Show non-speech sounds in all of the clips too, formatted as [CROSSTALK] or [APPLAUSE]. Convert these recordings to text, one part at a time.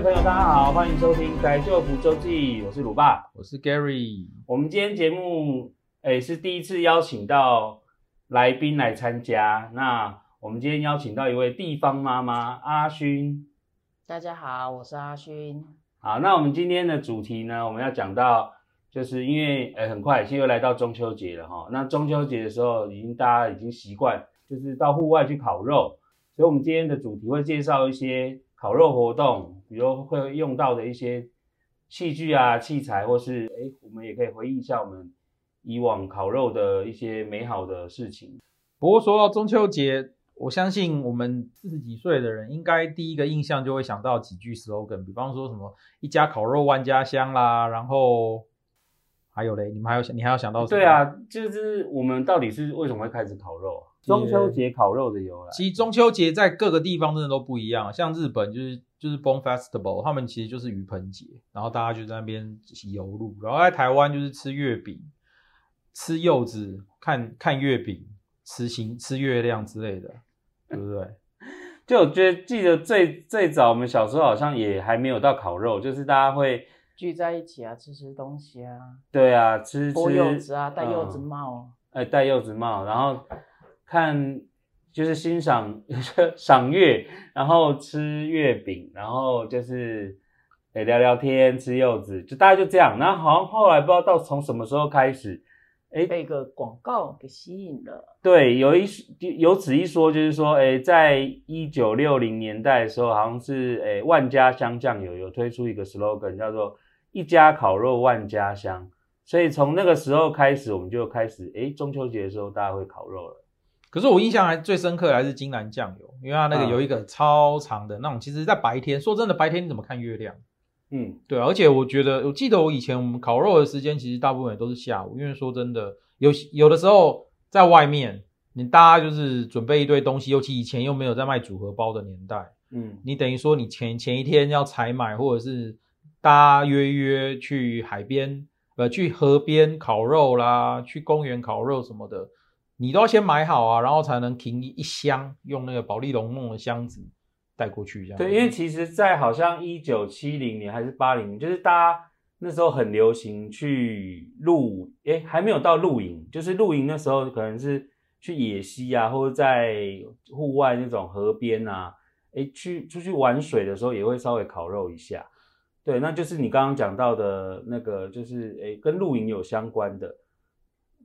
位朋友，大家好，欢迎收听《改就福周记》，我是鲁爸，我是 Gary。我们今天节目诶是第一次邀请到来宾来参加。那我们今天邀请到一位地方妈妈阿勋。大家好，我是阿勋。好，那我们今天的主题呢，我们要讲到，就是因为诶很快，现在又来到中秋节了哈。那中秋节的时候，已经大家已经习惯，就是到户外去烤肉，所以我们今天的主题会介绍一些。烤肉活动，比如会用到的一些器具啊、器材，或是诶，我们也可以回忆一下我们以往烤肉的一些美好的事情。不过说到中秋节，我相信我们四十几岁的人，应该第一个印象就会想到几句 slogan，比方说什么“一家烤肉万家香”啦，然后还有嘞，你们还有想，你还要想到什么？对啊，就是我们到底是为什么会开始烤肉啊？中秋节烤肉的由来，其实中秋节在各个地方真的都不一样。像日本就是就是 Bon Festival，他们其实就是鱼盆节，然后大家就在那边游路。然后在台湾就是吃月饼、吃柚子、看看月饼、吃星、吃月亮之类的，对不对？[LAUGHS] 就我觉得记得最最早我们小时候好像也还没有到烤肉，就是大家会聚在一起啊，吃吃东西啊。对啊，吃吃柚子啊，戴柚子帽。哎、嗯，戴柚子帽，然后。看，就是欣赏 [LAUGHS] 赏月，然后吃月饼，然后就是诶聊聊天，吃柚子，就大概就这样。然后好像后来不知道到从什么时候开始，诶被一个广告给吸引了。对，有一有此一说，就是说，诶在一九六零年代的时候，好像是诶万家香酱油有推出一个 slogan，叫做“一家烤肉万家香”。所以从那个时候开始，我们就开始，诶中秋节的时候大家会烤肉了。可是我印象还最深刻的还是金兰酱油，因为它那个有一个超长的那种。其实，在白天，说真的，白天你怎么看月亮？嗯，对啊。而且我觉得，我记得我以前我们烤肉的时间，其实大部分也都是下午，因为说真的，有有的时候在外面，你大家就是准备一堆东西，尤其以前又没有在卖组合包的年代，嗯，你等于说你前前一天要采买，或者是大家约约去海边，呃，去河边烤肉啦，去公园烤肉什么的。你都要先买好啊，然后才能停一箱，用那个保丽龙弄的箱子带过去，这样。对，因为其实，在好像一九七零年还是八零年，就是大家那时候很流行去露，诶，还没有到露营，就是露营那时候可能是去野溪啊，或者在户外那种河边啊，诶，去出去玩水的时候也会稍微烤肉一下。对，那就是你刚刚讲到的那个，就是诶，跟露营有相关的。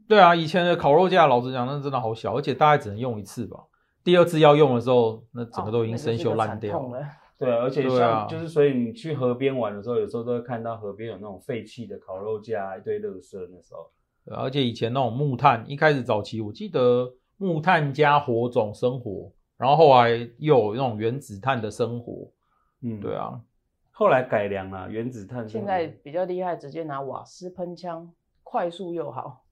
对啊，以前的烤肉架，老实讲，那真的好小，而且大概只能用一次吧。第二次要用的时候，那整个都已经生锈烂掉了。对啊，而且像就是，所以你去河边玩的时候，有时候都会看到河边有那种废弃的烤肉架，一堆垃圾。那时候，对，而且以前那种木炭，一开始早期我记得木炭加火种生活，然后后来又有那种原子炭的生活。嗯，对啊，后来改良了原子炭。现在比较厉害，直接拿瓦斯喷枪，快速又好。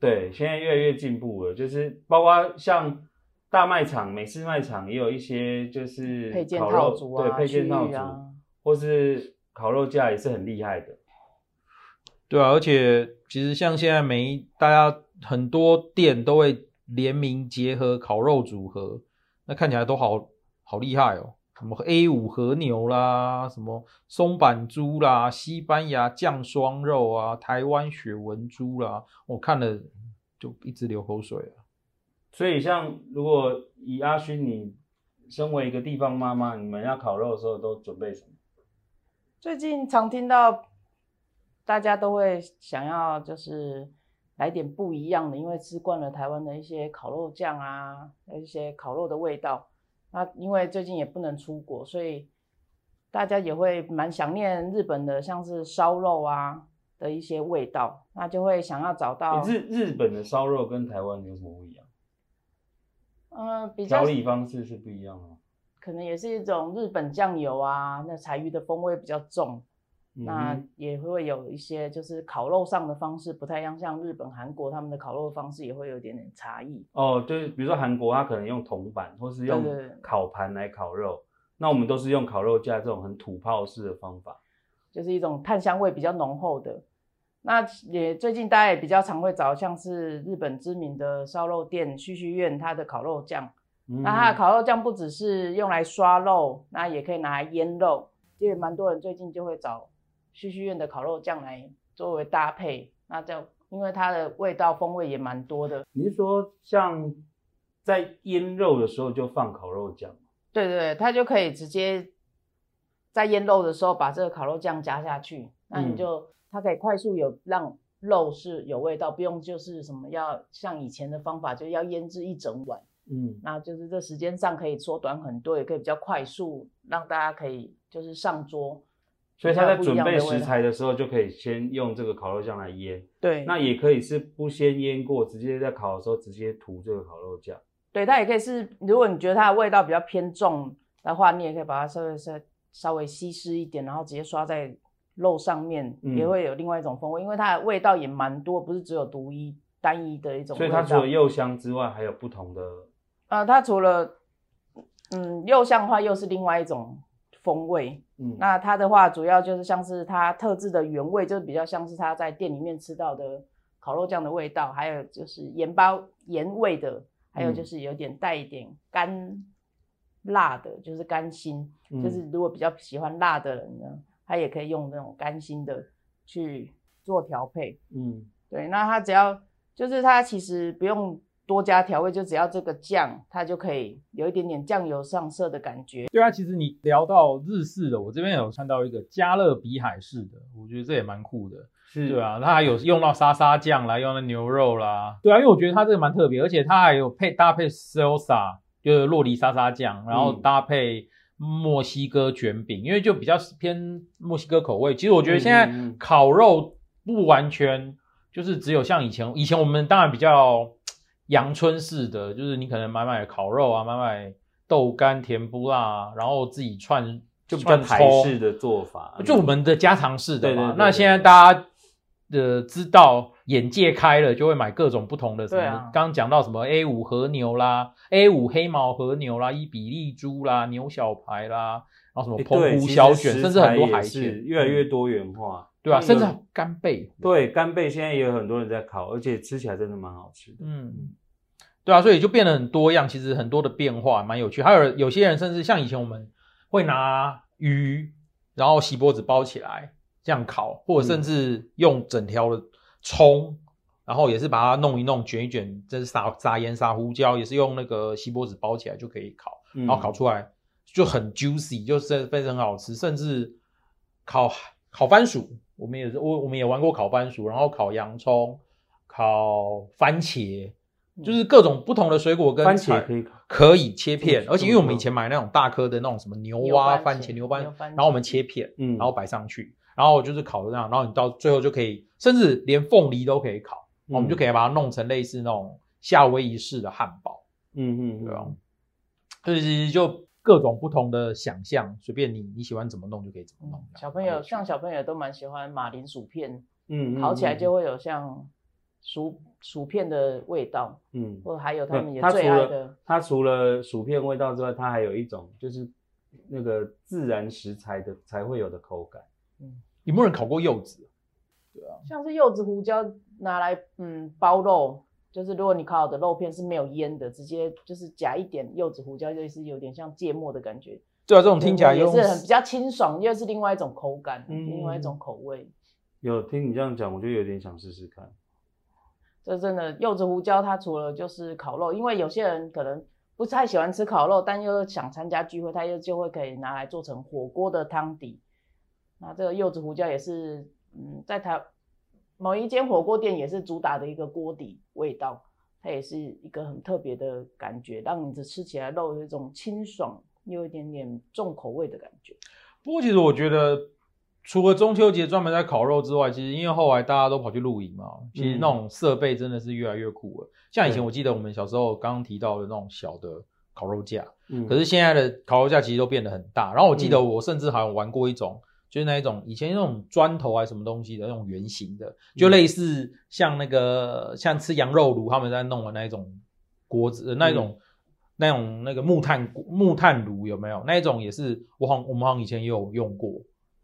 对，现在越来越进步了，就是包括像大卖场、美式卖场也有一些就是配件套组啊，对，配件套组，啊、或是烤肉架也是很厉害的。对啊，而且其实像现在每大家很多店都会联名结合烤肉组合，那看起来都好好厉害哦。什么 A 五和牛啦，什么松板猪啦，西班牙酱双肉啊，台湾雪纹猪啦，我看了就一直流口水啊。所以，像如果以阿勋你身为一个地方妈妈，你们要烤肉的时候都准备什么？最近常听到大家都会想要就是来点不一样的，因为吃惯了台湾的一些烤肉酱啊，一些烤肉的味道。那因为最近也不能出国，所以大家也会蛮想念日本的，像是烧肉啊的一些味道，那就会想要找到日日本的烧肉跟台湾有什么不一样？嗯、呃，比较调理方式是不一样啊，可能也是一种日本酱油啊，那柴鱼的风味比较重。那也会有一些，就是烤肉上的方式不太一样，像日本、韩国他们的烤肉方式也会有一点点差异。哦，对，比如说韩国，他可能用铜板或是用烤盘来烤肉，对对对，那我们都是用烤肉架这种很土炮式的方法，就是一种炭香味比较浓厚的。那也最近大家也比较常会找像是日本知名的烧肉店旭旭苑，它的烤肉酱，嗯、那它的烤肉酱不只是用来刷肉，那也可以拿来腌肉。因为蛮多人最近就会找旭旭苑的烤肉酱来作为搭配，那这样因为它的味道风味也蛮多的。你是说像在腌肉的时候就放烤肉酱？对对对，它就可以直接在腌肉的时候把这个烤肉酱加下去，那你就、嗯、它可以快速有让肉是有味道，不用就是什么要像以前的方法就要腌制一整晚。嗯，那就是这时间上可以缩短很多，也可以比较快速让大家可以就是上桌。所以他在准备食材的时候就可以先用这个烤肉酱来腌。对，那也可以是不先腌过，直接在烤的时候直接涂这个烤肉酱。对，它也可以是，如果你觉得它的味道比较偏重的话，你也可以把它稍微稍稍微稀释一点，然后直接刷在肉上面，嗯、也会有另外一种风味，因为它的味道也蛮多，不是只有独一单一的一种味道。所以它除了肉香之外，还有不同的。呃，它除了嗯柚香的话，又是另外一种风味。嗯，那它的话主要就是像是它特制的原味，就是比较像是它在店里面吃到的烤肉酱的味道，还有就是盐包盐味的。还有就是有点带一点干辣的，就是干辛，嗯、就是如果比较喜欢辣的人呢，他也可以用那种干辛的去做调配。嗯，对，那他只要就是他其实不用多加调味，就只要这个酱，它就可以有一点点酱油上色的感觉。对啊，其实你聊到日式的，我这边有看到一个加勒比海式的，我觉得这也蛮酷的。是对啊，它还有用到沙沙酱啦，用到牛肉啦。对啊，因为我觉得它这个蛮特别，而且它还有配搭配 salsa，就是洛梨沙沙酱，然后搭配墨西哥卷饼，嗯、因为就比较偏墨西哥口味。其实我觉得现在烤肉不完全就是只有像以前，以前我们当然比较阳春式的，就是你可能买买烤肉啊，买买豆干甜不辣，然后自己串，就比较台式的做法，就我们的家常式的嘛。对对对对，那现在大家。的知道眼界开了，就会买各种不同的什么。刚刚讲到什么 A 五和牛啦，A 五黑毛和牛啦，伊比利猪啦，牛小排啦，然后什么澎湖小卷，甚至很多海鲜，越来越多元化，对啊？甚至干贝，对干贝现在也有很多人在烤，而且吃起来真的蛮好吃的。嗯，对啊，所以就变得很多样，其实很多的变化蛮有趣。还有有些人甚至像以前我们会拿鱼，然后锡箔纸包起来。这样烤，或者甚至用整条的葱，嗯、然后也是把它弄一弄，卷一卷，这是撒撒盐、撒胡椒，也是用那个锡箔纸包起来就可以烤，嗯、然后烤出来就很 juicy，就是非常好吃。甚至烤烤番薯，我们也是我我们也玩过烤番薯，然后烤洋葱、烤番茄，就是各种不同的水果跟番茄可以，可以切片，而且因为我们以前买那种大颗的那种什么牛蛙番茄、牛番，然后我们切片，嗯，然后摆上去。然后就是烤的这样，然后你到最后就可以，甚至连凤梨都可以烤，嗯、我们就可以把它弄成类似那种夏威夷式的汉堡。嗯嗯，对啊，所以其实就各种不同的想象，随便你你喜欢怎么弄就可以怎么弄。小朋友像小朋友都蛮喜欢马铃薯片，嗯，烤起来就会有像薯薯片的味道，嗯，或者还有他们也最爱的，它除了薯片味道之外，它还有一种就是那个自然食材的才会有的口感，嗯。有没有人烤过柚子？对啊，像是柚子胡椒拿来嗯包肉，就是如果你烤好的肉片是没有腌的，直接就是夹一点柚子胡椒，就是有点像芥末的感觉。对啊，这种听起来也是很比较清爽，又是另外一种口感，嗯、另外一种口味。有听你这样讲，我就有点想试试看。这真的柚子胡椒，它除了就是烤肉，因为有些人可能不太喜欢吃烤肉，但又想参加聚会，他又就会可以拿来做成火锅的汤底。那这个柚子胡椒也是，嗯，在台某一间火锅店也是主打的一个锅底味道，它也是一个很特别的感觉，让你吃起来肉有一种清爽又有一点点重口味的感觉。不过其实我觉得，除了中秋节专门在烤肉之外，其实因为后来大家都跑去露营嘛，其实那种设备真的是越来越酷了。嗯、像以前我记得我们小时候刚刚提到的那种小的烤肉架，嗯，可是现在的烤肉架其实都变得很大。然后我记得我甚至好像玩过一种。就是那一种以前那种砖头还是什么东西的那种圆形的，就类似像那个像吃羊肉炉他们在弄的那一种锅子，那一种、嗯、那种那个木炭木炭炉有没有？那一种也是我好我们好像以前也有用过，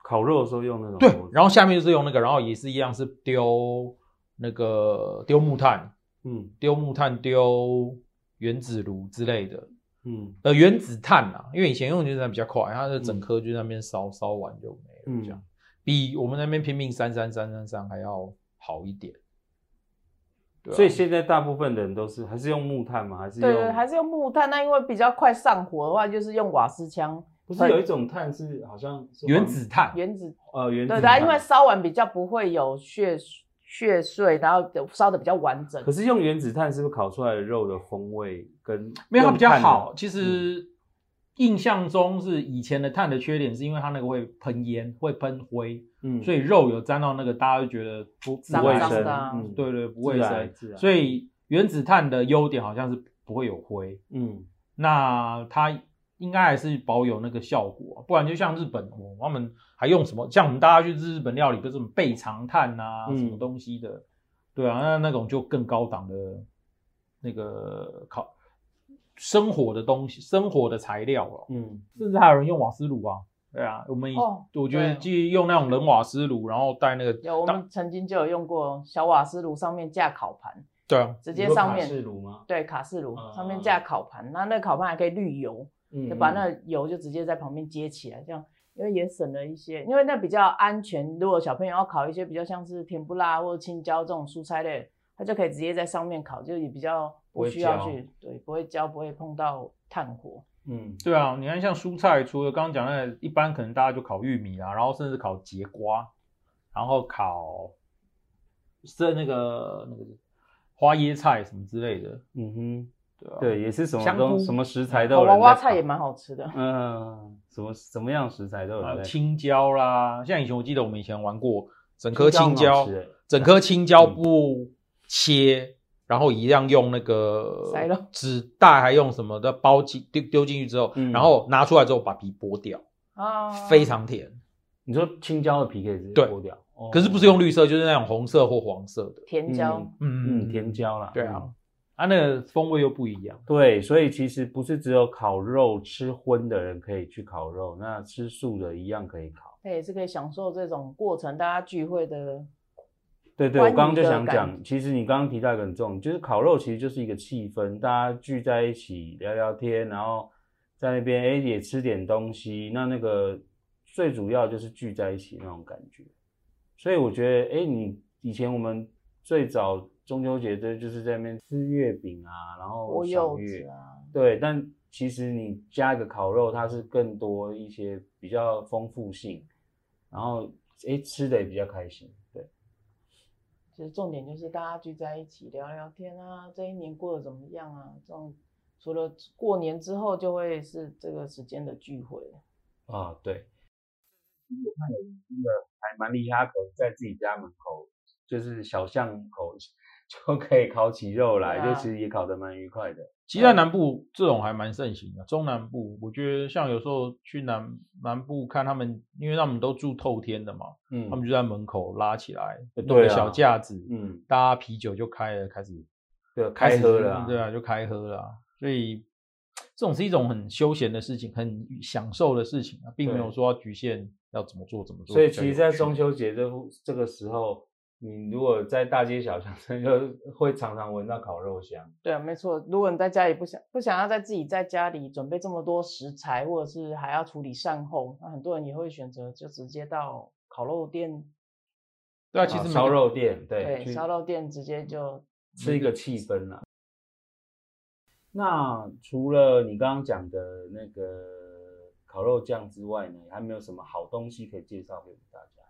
烤肉的时候用那种。对，然后下面就是用那个，然后也是一样是丢那个丢木炭，嗯，丢木炭丢原子炉之类的。嗯，呃，原子炭啊，因为以前用原子炭比较快，它的整颗就在那边烧烧完就没了，这样、嗯、比我们那边拼命三三三三三还要好一点。啊、所以现在大部分的人都是还是用木炭吗？还是用对，还是用木炭？那因为比较快上火的话，就是用瓦斯枪。不是有一种碳是好像是原子碳，原子。呃原子对的，因为烧完比较不会有血血碎，然后烧的比较完整。可是用原子碳是不是烤出来的肉的风味跟没有它比较好？其实印象中是以前的碳的缺点是因为它那个会喷烟，会喷灰，嗯，所以肉有沾到那个，大家就觉得不不卫生，嗯，对对，不卫生。所以原子碳的优点好像是不会有灰，嗯，那它。应该还是保有那个效果，不然就像日本哦，他们还用什么？像我们大家去日本料理，都是什么备长炭啊，什么东西的，嗯、对啊，那那种就更高档的那个烤生火的东西，生火的材料了。嗯，甚至还有人用瓦斯炉啊，对啊，我们、哦、我觉得就用那种冷瓦斯炉，然后带那个有，我们曾经就有用过小瓦斯炉，上面架烤盘，对啊，直接上面卡式炉吗？对，卡式炉、嗯、上面架烤盘，那那烤盘还可以滤油。就把那油就直接在旁边接起来，这样因为也省了一些，因为那比较安全。如果小朋友要烤一些比较像是甜不辣或者青椒这种蔬菜类，他就可以直接在上面烤，就也比较不需要去对，不会焦，不会碰到炭火。嗯，对啊，你看像蔬菜，除了刚刚讲那个，一般可能大家就烤玉米啊，然后甚至烤节瓜，然后烤是那个那个花椰菜什么之类的。嗯哼。对，啊、对，也是什么东菇什么食材都有。娃娃菜也蛮好吃的。嗯，什么什么样食材都有、啊。青椒啦，像以前我记得我们以前玩过，整颗青椒，青椒整颗青椒不切，嗯、然后一样用那个纸袋，还用什么的包进丢丢进去之后，嗯、然后拿出来之后把皮剥掉，啊，非常甜。你说青椒的皮可以直接剥掉，哦、可是不是用绿色，就是那种红色或黄色的甜椒。嗯嗯，甜椒啦。对啊。啊，那个风味又不一样。对，所以其实不是只有烤肉吃荤的人可以去烤肉，那吃素的一样可以烤。对，也是可以享受这种过程，大家聚会的。对对，我刚刚就想讲，其实你刚刚提到一个很重，就是烤肉其实就是一个气氛，大家聚在一起聊聊天，然后在那边哎也吃点东西，那那个最主要就是聚在一起那种感觉。所以我觉得，哎，你以前我们最早。中秋节这就是在那边吃月饼啊，然后赏月啊，对。但其实你加一个烤肉，它是更多一些比较丰富性，然后诶吃的也比较开心，对。其实重点就是大家聚在一起聊聊天啊，这一年过得怎么样啊？这种除了过年之后，就会是这个时间的聚会啊，对。我看有人真的还蛮厉害，可能在自己家门口，就是小巷口。就可以烤起肉来，啊、就其实也烤得蛮愉快的。其实在南部这种还蛮盛行的，中南部我觉得像有时候去南南部看他们，因为他们都住透天的嘛，嗯，他们就在门口拉起来，弄个小架子，嗯，搭啤酒就开了，开始对开喝了，对啊，就开喝了。所以这种是一种很休闲的事情，很享受的事情啊，并没有说要局限要怎么做怎么做。所以其实，在中秋节这这个时候。你如果在大街小巷，就会常常闻到烤肉香。对啊，没错。如果你在家里不想不想要在自己在家里准备这么多食材，或者是还要处理善后，那很多人也会选择就直接到烤肉店。对啊，其实烧肉店，对，对，烧肉店直接就吃一个气氛啦。那除了你刚刚讲的那个烤肉酱之外呢，还没有什么好东西可以介绍给大家？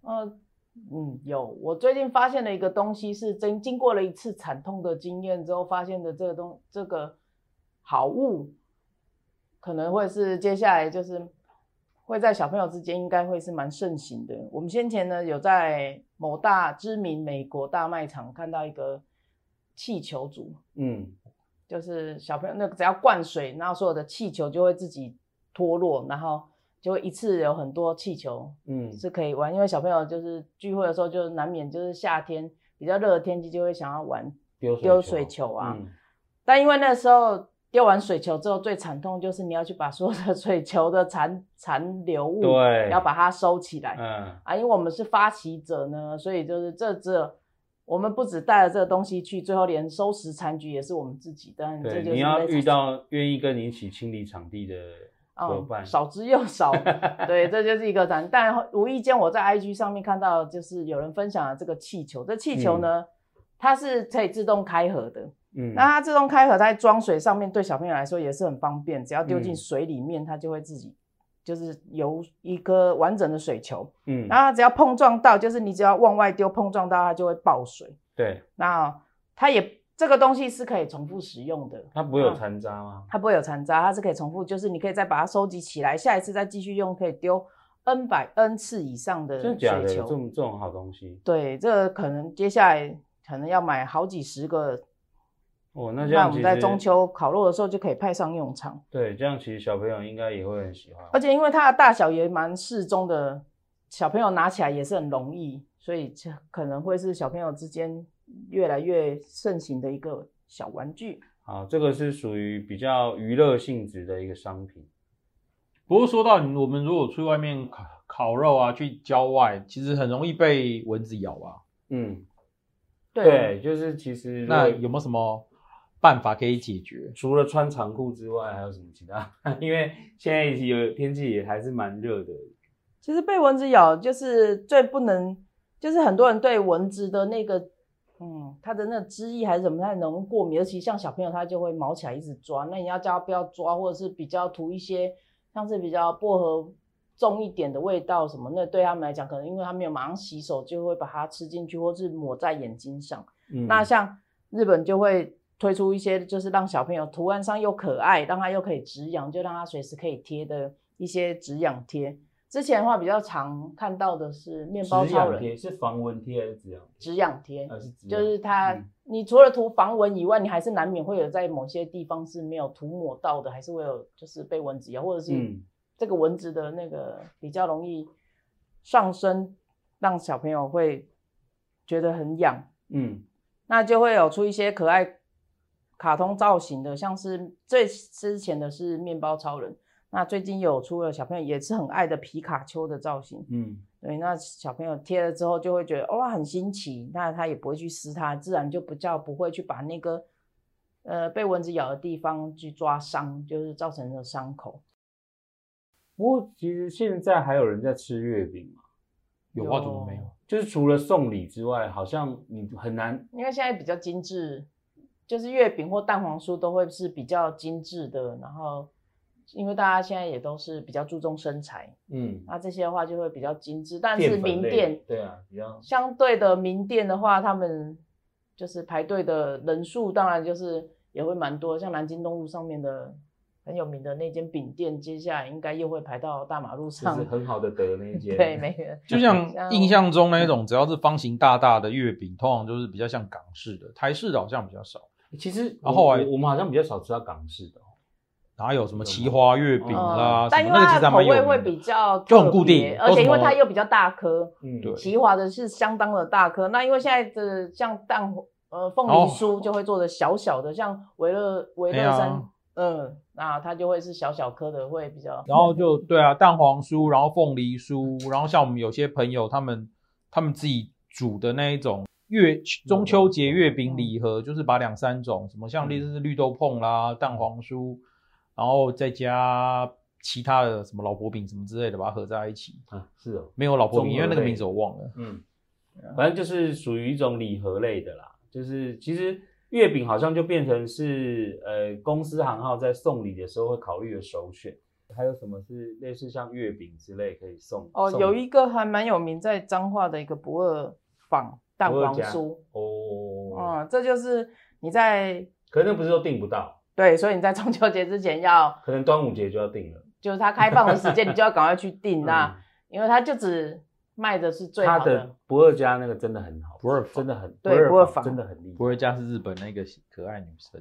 呃。嗯，有。我最近发现了一个东西，是经经过了一次惨痛的经验之后发现的这个东这个好物，可能会是接下来就是会在小朋友之间应该会是蛮盛行的。我们先前呢有在某大知名美国大卖场看到一个气球组，嗯，就是小朋友那个只要灌水，然后所有的气球就会自己脱落，然后。就会一次有很多气球，嗯，是可以玩，嗯、因为小朋友就是聚会的时候，就难免就是夏天比较热的天气，就会想要玩丢水，水球啊。嗯、但因为那时候丢完水球之后，最惨痛就是你要去把所有的水球的残残留物，对，要把它收起来。嗯，啊，因为我们是发起者呢，所以就是这这我们不止带了这个东西去，最后连收拾残局也是我们自己。但这就是你要遇到愿意跟你一起清理场地的嗯，少之又少。[LAUGHS] 对，这就是一个难。但无意间我在 IG 上面看到，就是有人分享了这个气球。这气球呢，嗯、它是可以自动开合的。嗯，那它自动开合，在装水上面对小朋友来说也是很方便，只要丢进水里面，它就会自己就是游一颗完整的水球。嗯，然后它只要碰撞到，就是你只要往外丢，碰撞到它就会爆水。对，那它也这个东西是可以重复使用的。它不会有残渣吗？它不会有残渣，它是可以重复，就是你可以再把它收集起来，下一次再继续用，可以丢 N 百 N 次以上的水球。真的假的？这种这种好东西？对，这个可能接下来可能要买好几十个。哦，那这样我们在中秋烤肉的时候就可以派上用场。对，这样其实小朋友应该也会很喜欢。而且因为它的大小也蛮适中的，小朋友拿起来也是很容易，所以可能会是小朋友之间越来越盛行的一个小玩具。好，这个是属于比较娱乐性质的一个商品。不过说到我们如果去外面烤烤肉啊，去郊外，其实很容易被蚊子咬啊。嗯，对，对，就是其实那有没有什么？办法可以解决，除了穿长裤之外，还有什么其他？[LAUGHS] 因为现在有天气也还是蛮热的。其实被蚊子咬就是最不能，就是很多人对蚊子的那个，嗯，它的那个汁液还是什么，太容易过敏。尤其像小朋友，他就会毛起来一直抓。那你要叫他不要抓，或者是比较涂一些像是比较薄荷重一点的味道什么，那对他们来讲，可能因为他没有马上洗手，就会把它吃进去，或是抹在眼睛上。嗯，那像日本就会。推出一些就是让小朋友图案上又可爱，让他又可以止痒，就让他随时可以贴的一些止痒贴。之前的话比较常看到的是面包超人，贴是防蚊贴还是止痒？止痒贴，还是止痒？就是它，嗯，你除了涂防蚊以外，你还是难免会有在某些地方是没有涂抹到的，还是会有就是被蚊子咬，或者是这个蚊子的那个比较容易上身，让小朋友会觉得很痒。嗯，那就会有出一些可爱。卡通造型的，像是最之前的是面包超人，那最近有出了小朋友也是很爱的皮卡丘的造型，嗯，对，那小朋友贴了之后就会觉得哇很新奇，那他也不会去撕它，自然就不叫不会去把那个呃被蚊子咬的地方去抓伤，就是造成的伤口。不过其实现在还有人在吃月饼吗？有啊，怎么没有？就是除了送礼之外，好像你很难，因为现在比较精致。就是月饼或蛋黄酥都会是比较精致的，然后因为大家现在也都是比较注重身材，嗯，那这些的话就会比较精致。但是名店，对啊，比较相对的名店的话，他们就是排队的人数当然就是也会蛮多。像南京东路上面的很有名的那间饼店，接下来应该又会排到大马路上，就是很好的德那间，对，没 [LAUGHS] 就像印象中那种只要是方形大大的月饼，通常就是比较像港式的，台式的好像比较少。其实，然后我我们好像比较少吃到港式的，哪有什么奇花月饼啦？但因为它的口味会比较就很固定，而且因为它又比较大颗，嗯，对，奇华的是相当的大颗。那因为现在的像蛋呃凤梨酥就会做的小小的，像维乐维乐山，嗯，那它就会是小小颗的，会比较。然后就对啊，蛋黄酥，然后凤梨酥，然后像我们有些朋友他们他们自己煮的那一种。月中秋节月饼礼盒就是把两三种什么像类似绿豆椪啦、蛋黄酥，然后再加其他的什么老婆饼什么之类的，把它合在一起。啊，是哦，没有老婆饼，因为那个名字我忘了。嗯，反正就是属于一种礼盒类的啦。就是其实月饼好像就变成是呃公司行号在送礼的时候会考虑的首选。还有什么是类似像月饼之类可以送？哦，有一个还蛮有名在彰化的一个不二坊。蛋黄酥哦，嗯，这就是你在，可能不是都订不到，对，所以你在中秋节之前要，可能端午节就要订了，就是它开放的时间，你就要赶快去订那，嗯、因为它就只卖的是最好的。它的不二家那个真的很好，不二真的很对，不二坊真的很厉害。不二家是日本那个可爱女生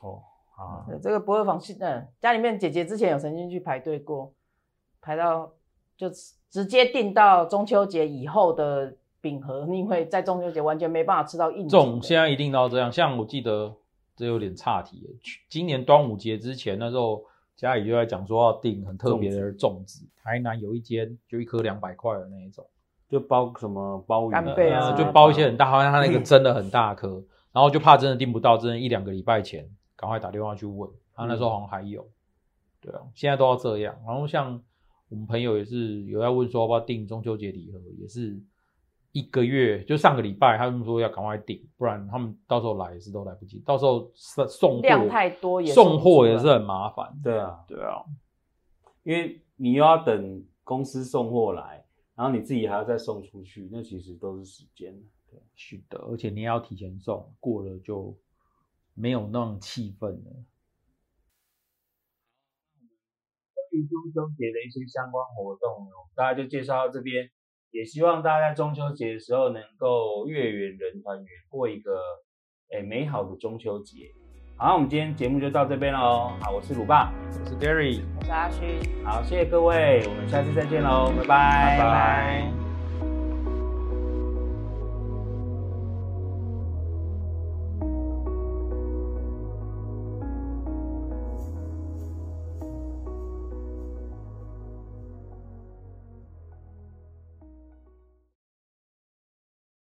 哦，好，这个不二坊是嗯，家里面姐姐之前有曾经去排队过，排到就直接订到中秋节以后的。饼盒，因为在中秋节完全没办法吃到应景。这种现在一定都要这样，像我记得这有点岔题。今年端午节之前那时候，家里就在讲说要订很特别的粽子。台南有一间就一颗两百块的那一种，就包什么包鱼贝啊，就包一些很大，好像他那个 [LAUGHS] 真的很大颗，嗯、然后就怕真的订不到，真的一两个礼拜前赶快打电话去问，他那时候好像还有，嗯、对啊，现在都要这样。然后像我们朋友也是有在问说要不要订中秋节礼盒，也是一个月，就上个礼拜他们说要赶快订，不然他们到时候来也是都来不及，到时候送送量太多也送货也是很麻烦。对啊，对啊，因为你又要等公司送货来。然后你自己还要再送出去，那其实都是时间。对，是的，而且你也要提前送，过了就没有那种气氛了。关于中秋节的一些相关活动呢，大家就介绍到这边，也希望大家在中秋节的时候能够月圆人团圆，过一个诶美好的中秋节。好，我们今天节目就到这边喽。好，我是鲁爸，我是 Gary，我是阿勋。好，谢谢各位，我们下次再见喽，拜拜，拜拜。